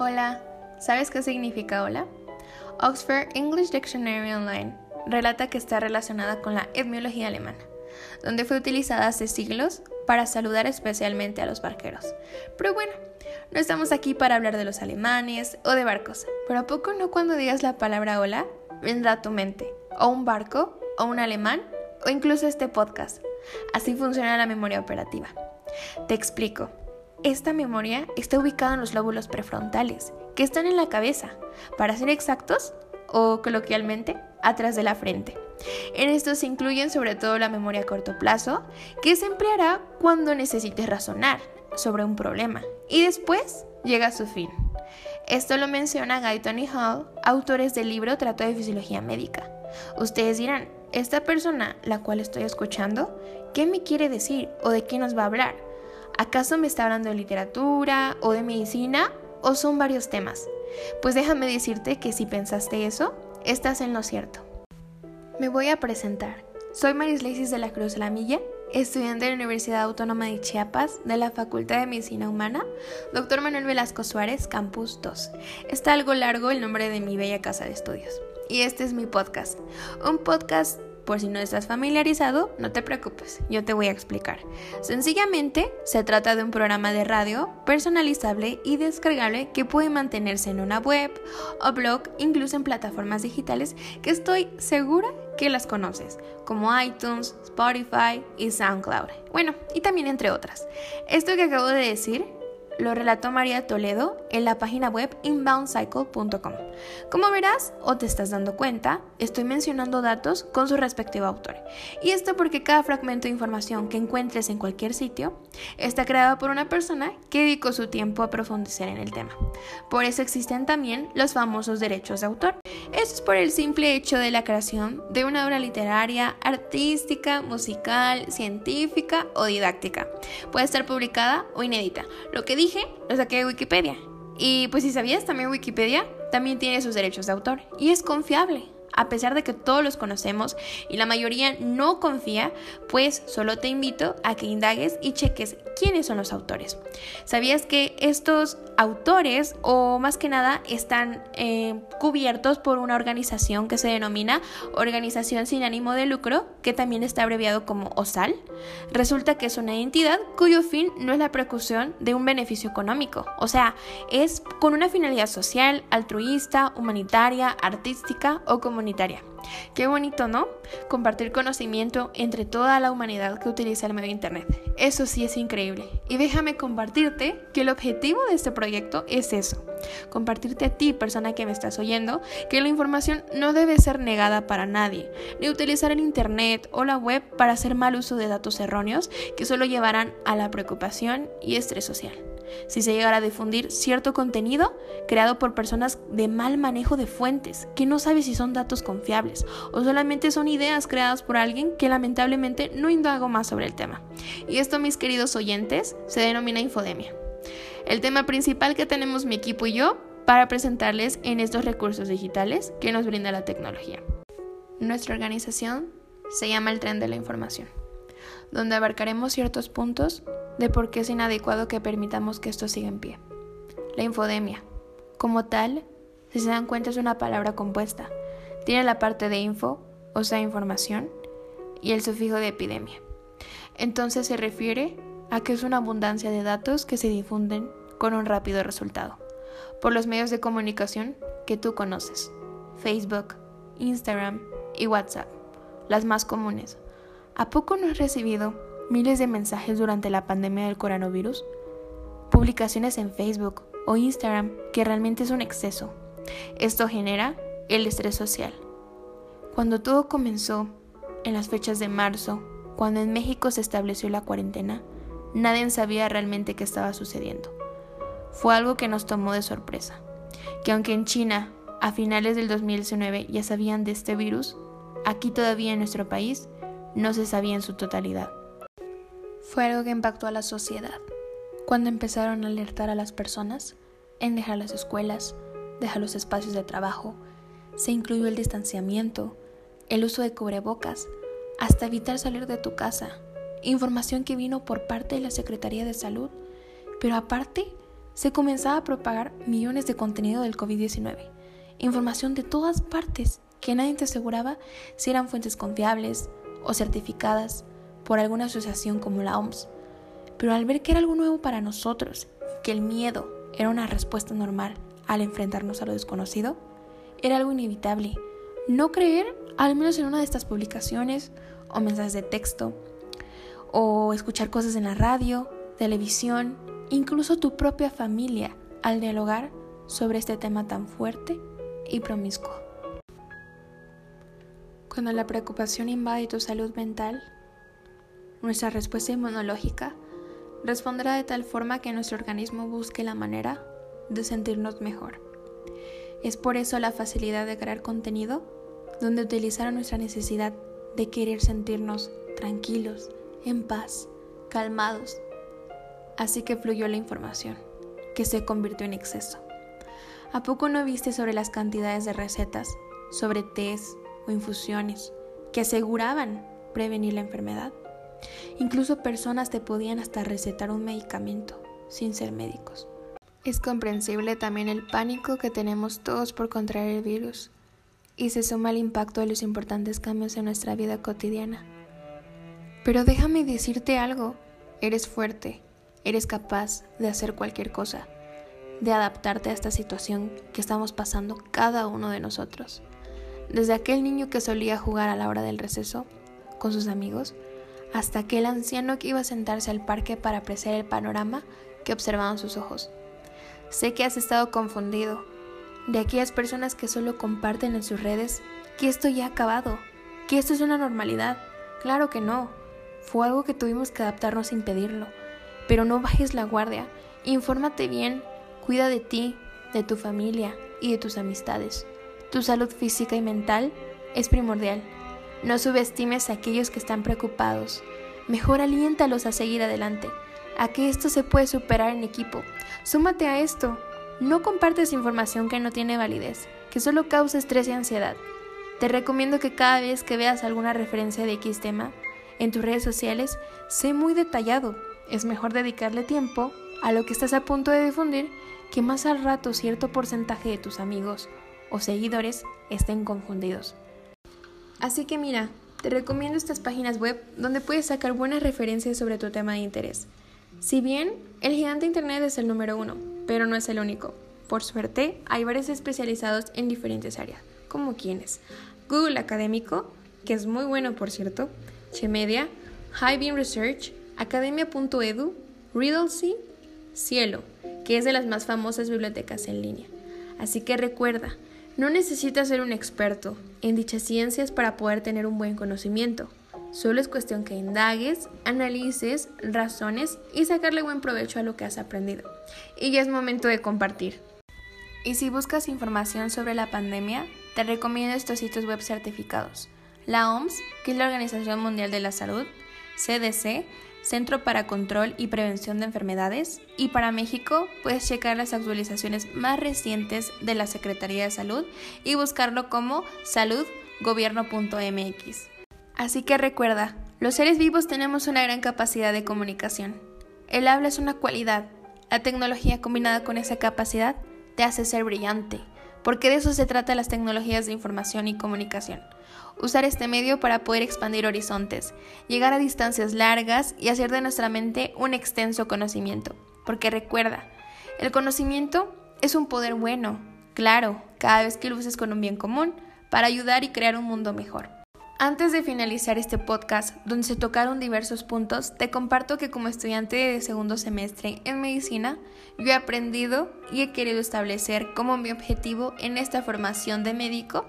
Hola, ¿sabes qué significa hola? Oxford English Dictionary Online relata que está relacionada con la etmiología alemana, donde fue utilizada hace siglos para saludar especialmente a los barqueros. Pero bueno, no estamos aquí para hablar de los alemanes o de barcos, pero ¿a poco no cuando digas la palabra hola vendrá a tu mente o un barco o un alemán o incluso este podcast? Así funciona la memoria operativa. Te explico. Esta memoria está ubicada en los lóbulos prefrontales, que están en la cabeza, para ser exactos, o coloquialmente, atrás de la frente. En estos se incluyen sobre todo la memoria a corto plazo, que se empleará cuando necesites razonar sobre un problema, y después llega a su fin. Esto lo menciona Guyton y Hall, autores del libro Trato de Fisiología Médica. Ustedes dirán, esta persona, la cual estoy escuchando, ¿qué me quiere decir o de qué nos va a hablar? ¿Acaso me está hablando de literatura o de medicina o son varios temas? Pues déjame decirte que si pensaste eso, estás en lo cierto. Me voy a presentar. Soy Maris de la Cruz Lamilla, estudiante de la Universidad Autónoma de Chiapas de la Facultad de Medicina Humana, Dr. Manuel Velasco Suárez, Campus 2. Está algo largo el nombre de mi bella casa de estudios. Y este es mi podcast. Un podcast por si no estás familiarizado, no te preocupes, yo te voy a explicar. Sencillamente, se trata de un programa de radio personalizable y descargable que puede mantenerse en una web o blog, incluso en plataformas digitales que estoy segura que las conoces, como iTunes, Spotify y SoundCloud. Bueno, y también entre otras. Esto que acabo de decir lo relató María Toledo en la página web inboundcycle.com. Como verás o te estás dando cuenta, estoy mencionando datos con su respectivo autor. Y esto porque cada fragmento de información que encuentres en cualquier sitio está creado por una persona que dedicó su tiempo a profundizar en el tema. Por eso existen también los famosos derechos de autor. Esto es por el simple hecho de la creación de una obra literaria, artística, musical, científica o didáctica. Puede estar publicada o inédita. Lo que dije lo saqué de Wikipedia. Y pues si sabías, también Wikipedia también tiene sus derechos de autor y es confiable a pesar de que todos los conocemos y la mayoría no confía, pues solo te invito a que indagues y cheques quiénes son los autores. ¿Sabías que estos autores, o más que nada, están eh, cubiertos por una organización que se denomina Organización sin ánimo de lucro, que también está abreviado como OSAL? Resulta que es una entidad cuyo fin no es la precusión de un beneficio económico, o sea, es con una finalidad social, altruista, humanitaria, artística o comunitaria Qué bonito, ¿no? Compartir conocimiento entre toda la humanidad que utiliza el medio Internet. Eso sí es increíble. Y déjame compartirte que el objetivo de este proyecto es eso. Compartirte a ti, persona que me estás oyendo, que la información no debe ser negada para nadie, ni utilizar el Internet o la web para hacer mal uso de datos erróneos que solo llevarán a la preocupación y estrés social si se llegara a difundir cierto contenido creado por personas de mal manejo de fuentes, que no sabe si son datos confiables o solamente son ideas creadas por alguien que lamentablemente no indago más sobre el tema. Y esto, mis queridos oyentes, se denomina infodemia. El tema principal que tenemos mi equipo y yo para presentarles en estos recursos digitales que nos brinda la tecnología. Nuestra organización se llama el tren de la información, donde abarcaremos ciertos puntos de por qué es inadecuado que permitamos que esto siga en pie. La infodemia, como tal, si se dan cuenta es una palabra compuesta. Tiene la parte de info, o sea, información, y el sufijo de epidemia. Entonces se refiere a que es una abundancia de datos que se difunden con un rápido resultado, por los medios de comunicación que tú conoces, Facebook, Instagram y WhatsApp, las más comunes. ¿A poco no has recibido miles de mensajes durante la pandemia del coronavirus, publicaciones en Facebook o Instagram que realmente es un exceso. Esto genera el estrés social. Cuando todo comenzó, en las fechas de marzo, cuando en México se estableció la cuarentena, nadie sabía realmente qué estaba sucediendo. Fue algo que nos tomó de sorpresa, que aunque en China a finales del 2019 ya sabían de este virus, aquí todavía en nuestro país no se sabía en su totalidad fue algo que impactó a la sociedad. Cuando empezaron a alertar a las personas en dejar las escuelas, dejar los espacios de trabajo, se incluyó el distanciamiento, el uso de cubrebocas, hasta evitar salir de tu casa. Información que vino por parte de la Secretaría de Salud, pero aparte se comenzaba a propagar millones de contenido del COVID-19, información de todas partes que nadie te aseguraba si eran fuentes confiables o certificadas por alguna asociación como la OMS. Pero al ver que era algo nuevo para nosotros, que el miedo era una respuesta normal al enfrentarnos a lo desconocido, era algo inevitable. No creer, al menos en una de estas publicaciones o mensajes de texto, o escuchar cosas en la radio, televisión, incluso tu propia familia, al dialogar sobre este tema tan fuerte y promiscuo. Cuando la preocupación invade tu salud mental, nuestra respuesta inmunológica responderá de tal forma que nuestro organismo busque la manera de sentirnos mejor. Es por eso la facilidad de crear contenido donde utilizaron nuestra necesidad de querer sentirnos tranquilos, en paz, calmados. Así que fluyó la información, que se convirtió en exceso. ¿A poco no viste sobre las cantidades de recetas, sobre tés o infusiones que aseguraban prevenir la enfermedad? Incluso personas te podían hasta recetar un medicamento sin ser médicos. Es comprensible también el pánico que tenemos todos por contraer el virus y se suma el impacto de los importantes cambios en nuestra vida cotidiana. Pero déjame decirte algo, eres fuerte, eres capaz de hacer cualquier cosa, de adaptarte a esta situación que estamos pasando cada uno de nosotros. Desde aquel niño que solía jugar a la hora del receso con sus amigos, hasta aquel anciano que iba a sentarse al parque para apreciar el panorama que observaban sus ojos. Sé que has estado confundido, de aquellas personas que solo comparten en sus redes que esto ya ha acabado, que esto es una normalidad. Claro que no, fue algo que tuvimos que adaptarnos sin pedirlo. Pero no bajes la guardia, infórmate bien, cuida de ti, de tu familia y de tus amistades. Tu salud física y mental es primordial. No subestimes a aquellos que están preocupados. Mejor aliéntalos a seguir adelante, a que esto se puede superar en equipo. Súmate a esto. No compartes información que no tiene validez, que solo causa estrés y ansiedad. Te recomiendo que cada vez que veas alguna referencia de X tema en tus redes sociales, sé muy detallado. Es mejor dedicarle tiempo a lo que estás a punto de difundir que más al rato cierto porcentaje de tus amigos o seguidores estén confundidos. Así que mira, te recomiendo estas páginas web donde puedes sacar buenas referencias sobre tu tema de interés. Si bien el gigante Internet es el número uno, pero no es el único. Por suerte, hay varios especializados en diferentes áreas, como quienes Google Académico, que es muy bueno por cierto, Chemedia, Beam Research, Academia.edu, Riddlesy, Cielo, que es de las más famosas bibliotecas en línea. Así que recuerda, no necesitas ser un experto en dichas ciencias para poder tener un buen conocimiento. Solo es cuestión que indagues, analices, razones y sacarle buen provecho a lo que has aprendido. Y ya es momento de compartir. Y si buscas información sobre la pandemia, te recomiendo estos sitios web certificados. La OMS, que es la Organización Mundial de la Salud, CDC, Centro para Control y Prevención de Enfermedades, y para México puedes checar las actualizaciones más recientes de la Secretaría de Salud y buscarlo como saludgobierno.mx. Así que recuerda, los seres vivos tenemos una gran capacidad de comunicación. El habla es una cualidad. La tecnología combinada con esa capacidad te hace ser brillante, porque de eso se trata las tecnologías de información y comunicación usar este medio para poder expandir horizontes, llegar a distancias largas y hacer de nuestra mente un extenso conocimiento. Porque recuerda, el conocimiento es un poder bueno, claro, cada vez que lo con un bien común, para ayudar y crear un mundo mejor. Antes de finalizar este podcast, donde se tocaron diversos puntos, te comparto que como estudiante de segundo semestre en medicina, yo he aprendido y he querido establecer como mi objetivo en esta formación de médico.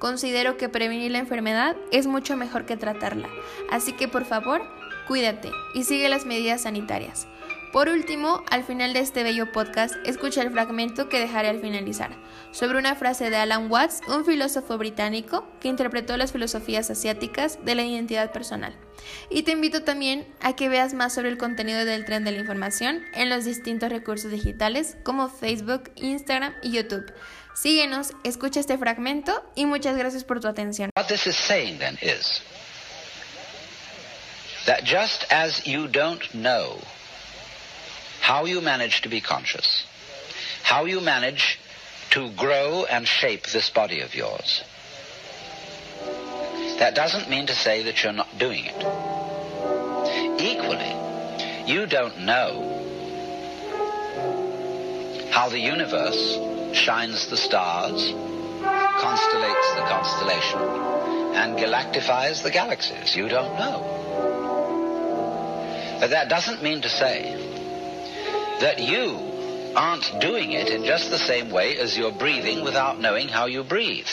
Considero que prevenir la enfermedad es mucho mejor que tratarla, así que por favor, cuídate y sigue las medidas sanitarias. Por último, al final de este bello podcast, escucha el fragmento que dejaré al finalizar, sobre una frase de Alan Watts, un filósofo británico que interpretó las filosofías asiáticas de la identidad personal. Y te invito también a que veas más sobre el contenido del tren de la información en los distintos recursos digitales como Facebook, Instagram y YouTube. Síguenos, escucha este fragmento y muchas gracias por tu atención. What this is saying then is that just as you don't know how you manage to be conscious how you manage to grow and shape this body of yours. That doesn't mean to say that you're not doing it. Equally, you don't know how the universe shines the stars, constellates the constellation, and galactifies the galaxies. You don't know. But that doesn't mean to say that you aren't doing it in just the same way as you're breathing without knowing how you breathe.